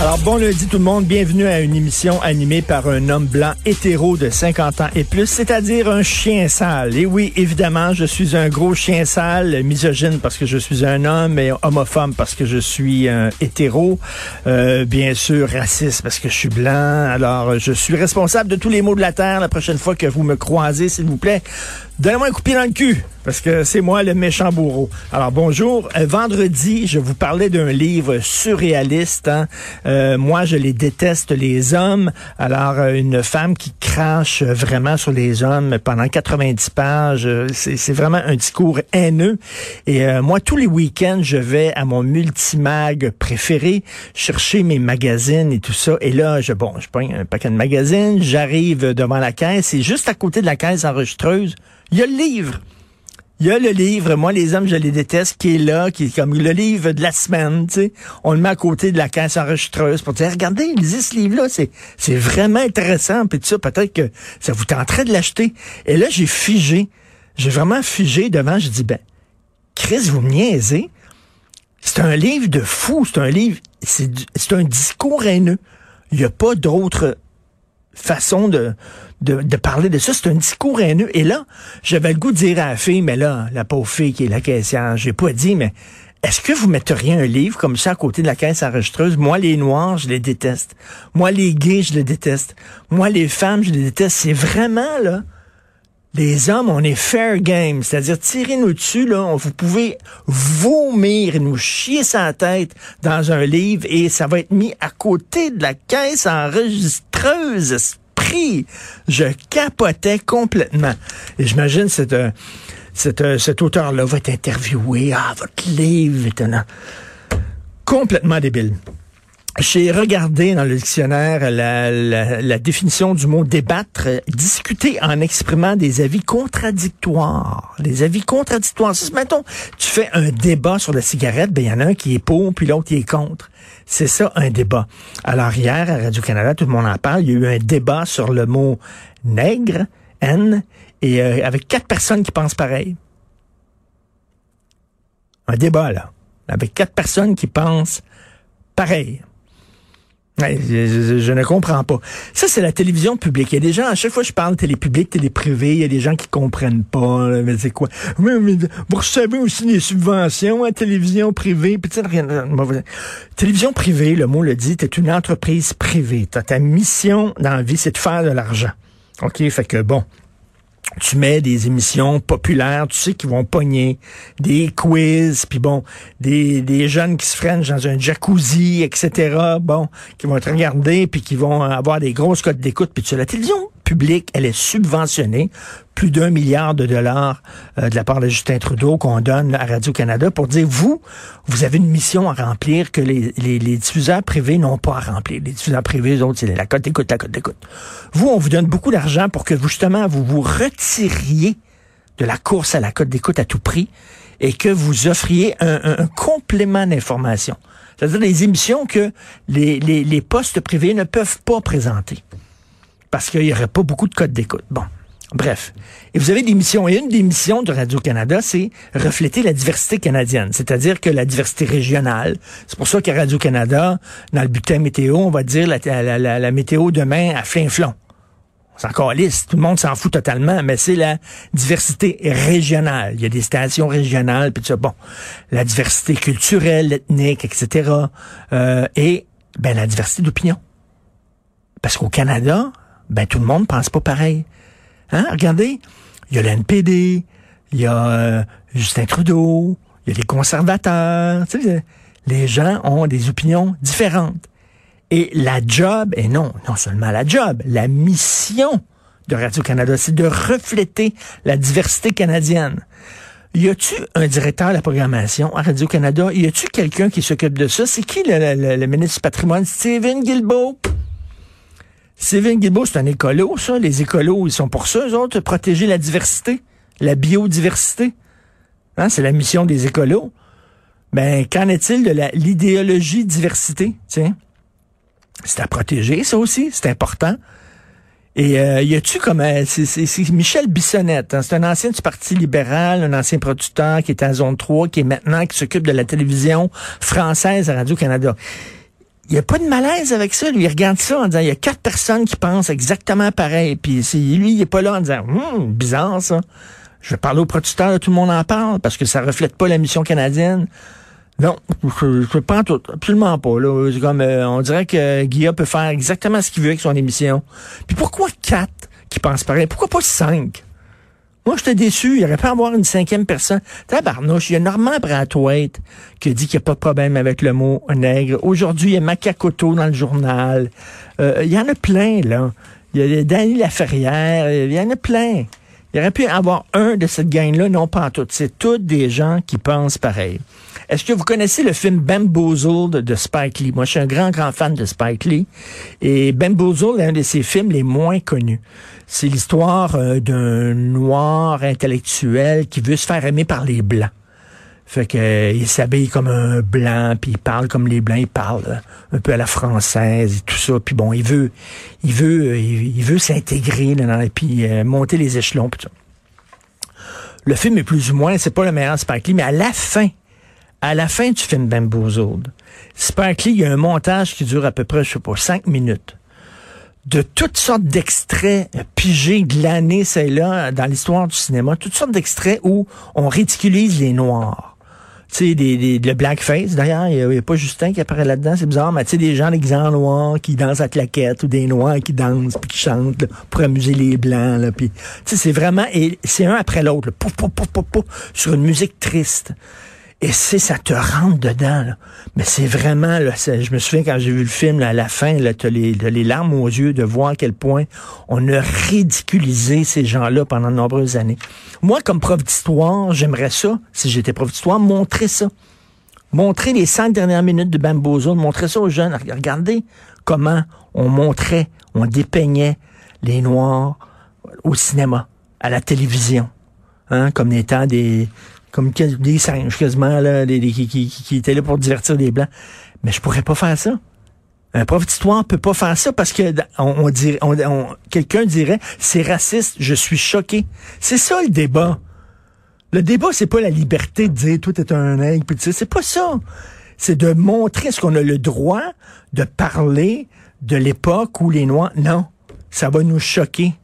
Alors, bon lundi tout le monde, bienvenue à une émission animée par un homme blanc hétéro de 50 ans et plus, c'est-à-dire un chien sale. Et oui, évidemment, je suis un gros chien sale, misogyne parce que je suis un homme et homophobe parce que je suis un hétéro, euh, bien sûr raciste parce que je suis blanc. Alors, je suis responsable de tous les maux de la terre la prochaine fois que vous me croisez, s'il vous plaît. Donnez-moi un coup de pied dans le cul, parce que c'est moi le méchant bourreau. Alors bonjour. Euh, vendredi, je vous parlais d'un livre surréaliste. Hein. Euh, moi, je les déteste, les hommes. Alors, euh, une femme qui crache vraiment sur les hommes pendant 90 pages, euh, c'est vraiment un discours haineux. Et euh, moi, tous les week-ends, je vais à mon multimag préféré chercher mes magazines et tout ça. Et là, je bon, je prends un paquet de magazines, j'arrive devant la caisse et juste à côté de la caisse enregistreuse, il y a le livre. Il y a le livre, moi les hommes je les déteste, qui est là, qui est comme le livre de la semaine, tu sais. On le met à côté de la caisse enregistreuse pour dire, regardez, lisez ce livre-là, c'est, c'est vraiment intéressant, puis ça, peut-être que ça vous tenterait de l'acheter. Et là, j'ai figé, j'ai vraiment figé devant, je dis, ben, Chris, vous me niaisez. C'est un livre de fou, c'est un livre, c'est un discours haineux. Il n'y a pas d'autre façon de, de, parler de ça. C'est un discours haineux. Et là, j'avais le goût de dire à la fille, mais là, la pauvre fille qui est la caissière, j'ai pas dit, mais est-ce que vous metteriez un livre comme ça à côté de la caisse enregistreuse? Moi, les Noirs, je les déteste. Moi, les gays, je les déteste. Moi, les femmes, je les déteste. C'est vraiment, là, les hommes, on est fair game, c'est-à-dire tirez-nous dessus, là, vous pouvez vomir nous chier sa tête dans un livre et ça va être mis à côté de la caisse enregistreuse. Esprit, je capotais complètement. Et j'imagine euh, cet, euh, cet auteur-là va être interviewé. Ah, votre livre un... complètement débile. J'ai regardé dans le dictionnaire la, la- la définition du mot débattre, euh, discuter en exprimant des avis contradictoires. Les avis contradictoires. Si, mettons, tu fais un débat sur la cigarette, ben il y en a un qui est pour, puis l'autre qui est contre. C'est ça, un débat. Alors hier, à Radio-Canada, tout le monde en parle, il y a eu un débat sur le mot nègre, N, et euh, avec quatre personnes qui pensent pareil. Un débat, là. Avec quatre personnes qui pensent pareil. Je, ne comprends pas. Ça, c'est la télévision publique. Il y a des gens, à chaque fois que je parle télé publique, télé privée, il y a des gens qui comprennent pas. mais c'est quoi? Vous recevez aussi des subventions à télévision privée. Puis, rien- télévision privée, le mot le dit, t'es une entreprise privée. Ta mission dans la vie, c'est de faire de l'argent. OK? Fait que bon tu mets des émissions populaires, tu sais qu'ils vont pogner, des quiz, puis bon, des, des jeunes qui se freinent dans un jacuzzi, etc., bon, qui vont te regarder, puis qui vont avoir des grosses cotes d'écoute, puis tu sais, la télévision publique, elle est subventionnée, plus d'un milliard de dollars euh, de la part de Justin Trudeau qu'on donne à Radio-Canada pour dire, vous, vous avez une mission à remplir que les, les, les diffuseurs privés n'ont pas à remplir. Les diffuseurs privés, eux autres, c'est la cote d'écoute, la cote d'écoute. Vous, on vous donne beaucoup d'argent pour que vous, justement, vous vous retiriez de la course à la cote d'écoute à tout prix et que vous offriez un, complément d'information. C'est-à-dire des émissions que les, les postes privés ne peuvent pas présenter parce qu'il n'y aurait pas beaucoup de codes d'écoute. Bon, bref. Et vous avez des missions. Et une des missions de Radio-Canada, c'est refléter la diversité canadienne, c'est-à-dire que la diversité régionale. C'est pour ça qu'à Radio-Canada, dans le bulletin météo, on va dire la, météo demain à flin-flon. C'est encore liste. Tout le monde s'en fout totalement, mais c'est la diversité régionale. Il y a des stations régionales, puis. Bon, la diversité culturelle, ethnique, etc. Euh, et ben la diversité d'opinion. Parce qu'au Canada, ben tout le monde pense pas pareil. Hein? Regardez, il y a l'NPD, il y a euh, Justin Trudeau, il y a les conservateurs. Les gens ont des opinions différentes. Et la job, et non, non seulement la job, la mission de Radio-Canada, c'est de refléter la diversité canadienne. Y a-tu un directeur de la programmation à Radio-Canada? Y a-tu quelqu'un qui s'occupe de ça? C'est qui le, le- le ministre du patrimoine? Steven Guilbeault? Steven Guilbeault, c'est un écolo, ça. Les écolos, ils sont pour ça, eux autres, protéger la diversité. la biodiversité. Hein, c'est la mission des écolos. Ben, qu'en est-il de l'idéologie diversité? Tiens? C'est à protéger, ça aussi, c'est important. Et euh, y a-tu comme c'est Michel Bissonnette, hein, c'est un ancien du Parti libéral, un ancien producteur qui est à zone 3, qui est maintenant qui s'occupe de la télévision française à Radio Canada. Il n'y a pas de malaise avec ça. Lui, il regarde ça en disant, il y a quatre personnes qui pensent exactement pareil. Puis lui, il est pas là en disant, hum, bizarre ça. Je vais parler aux producteurs, tout le monde en parle parce que ça reflète pas la mission canadienne. Non, je, je pas tout, absolument pas. Là. Comme, euh, on dirait que Guillaume peut faire exactement ce qu'il veut avec son émission. Puis pourquoi quatre qui pensent pareil? Pourquoi pas cinq? Moi, j'étais déçu. Il aurait pu avoir une cinquième personne. Tabarnouche, il y a Normand Brathwaite qui dit qu'il n'y a pas de problème avec le mot nègre. Aujourd'hui, il y a Macacoto dans le journal. Euh, il y en a plein, là. Il y a Danny Laferrière. Il y en a plein. Il aurait pu avoir un de cette gang-là, non pas en tout. C'est tous des gens qui pensent pareil. Est-ce que vous connaissez le film Bamboozled de Spike Lee? Moi, je suis un grand, grand fan de Spike Lee. Et Bamboozled est un de ses films les moins connus. C'est l'histoire euh, d'un noir intellectuel qui veut se faire aimer par les blancs. Fait que euh, il s'habille comme un blanc, puis il parle comme les blancs, il parle euh, un peu à la française et tout ça. Puis bon, il veut, il veut, il, veut s'intégrer dans puis monter les échelons. Le film est plus ou moins, c'est pas le meilleur Spike Lee, mais à la fin, à la fin du film Bamboozled, Spike Lee, il y a un montage qui dure à peu près, je sais pas, cinq minutes de toutes sortes d'extraits pigés, glanés, c'est là, dans l'histoire du cinéma, toutes sortes d'extraits où on ridiculise les Noirs. Tu sais, des, le blackface, d'ailleurs, il n'y a, pas Justin qui apparaît là-dedans, c'est bizarre, mais tu sais, des gens en noirs qui dansent à claquette ou des noirs qui dansent puis qui chantent pour amuser les blancs, là, puis, tu sais, c'est vraiment, et c'est un après l'autre, pouf, pouf, pouf, pouf, pouf, sur une musique triste. Et c'est, ça te rentre dedans. Mais c'est vraiment, là, je me souviens quand j'ai vu le film, à la fin, là, t'as les, les larmes aux yeux de voir à quel point on a ridiculisé ces gens-là pendant de nombreuses années. Moi, comme prof d'histoire, j'aimerais ça, si j'étais prof d'histoire, montrer ça. Montrer les cinq dernières minutes de Bambozo, montrer ça aux jeunes. Regardez comment on montrait, on dépeignait les Noirs au cinéma, à la télévision, hein, comme étant des, comme des singes quasiment, là, qui, qui, qui, étaient là pour divertir les Blancs. Mais je pourrais pas faire ça. Un prof d'histoire peut pas faire ça parce que on, dirait, on, quelqu'un dirait c'est raciste, je suis choqué. C'est ça le débat. Le débat, c'est pas la liberté de dire tout est un aigle, puis c'est pas ça. C'est de montrer ce qu'on a le droit de parler de l'époque où les Noirs. Non, ça va nous choquer.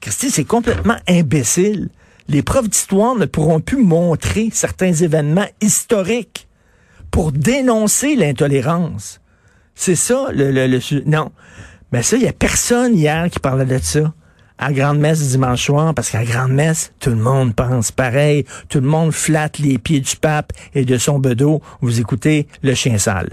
Christy, c'est complètement imbécile les profs d'histoire ne pourront plus montrer certains événements historiques pour dénoncer l'intolérance. C'est ça, le, le, non. Mais ça, il y a personne hier qui parlait de ça à grande messe dimanche soir, parce qu'à grande messe, tout le monde pense pareil, tout le monde flatte les pieds du pape et de son bedeau. Vous écoutez le chien sale.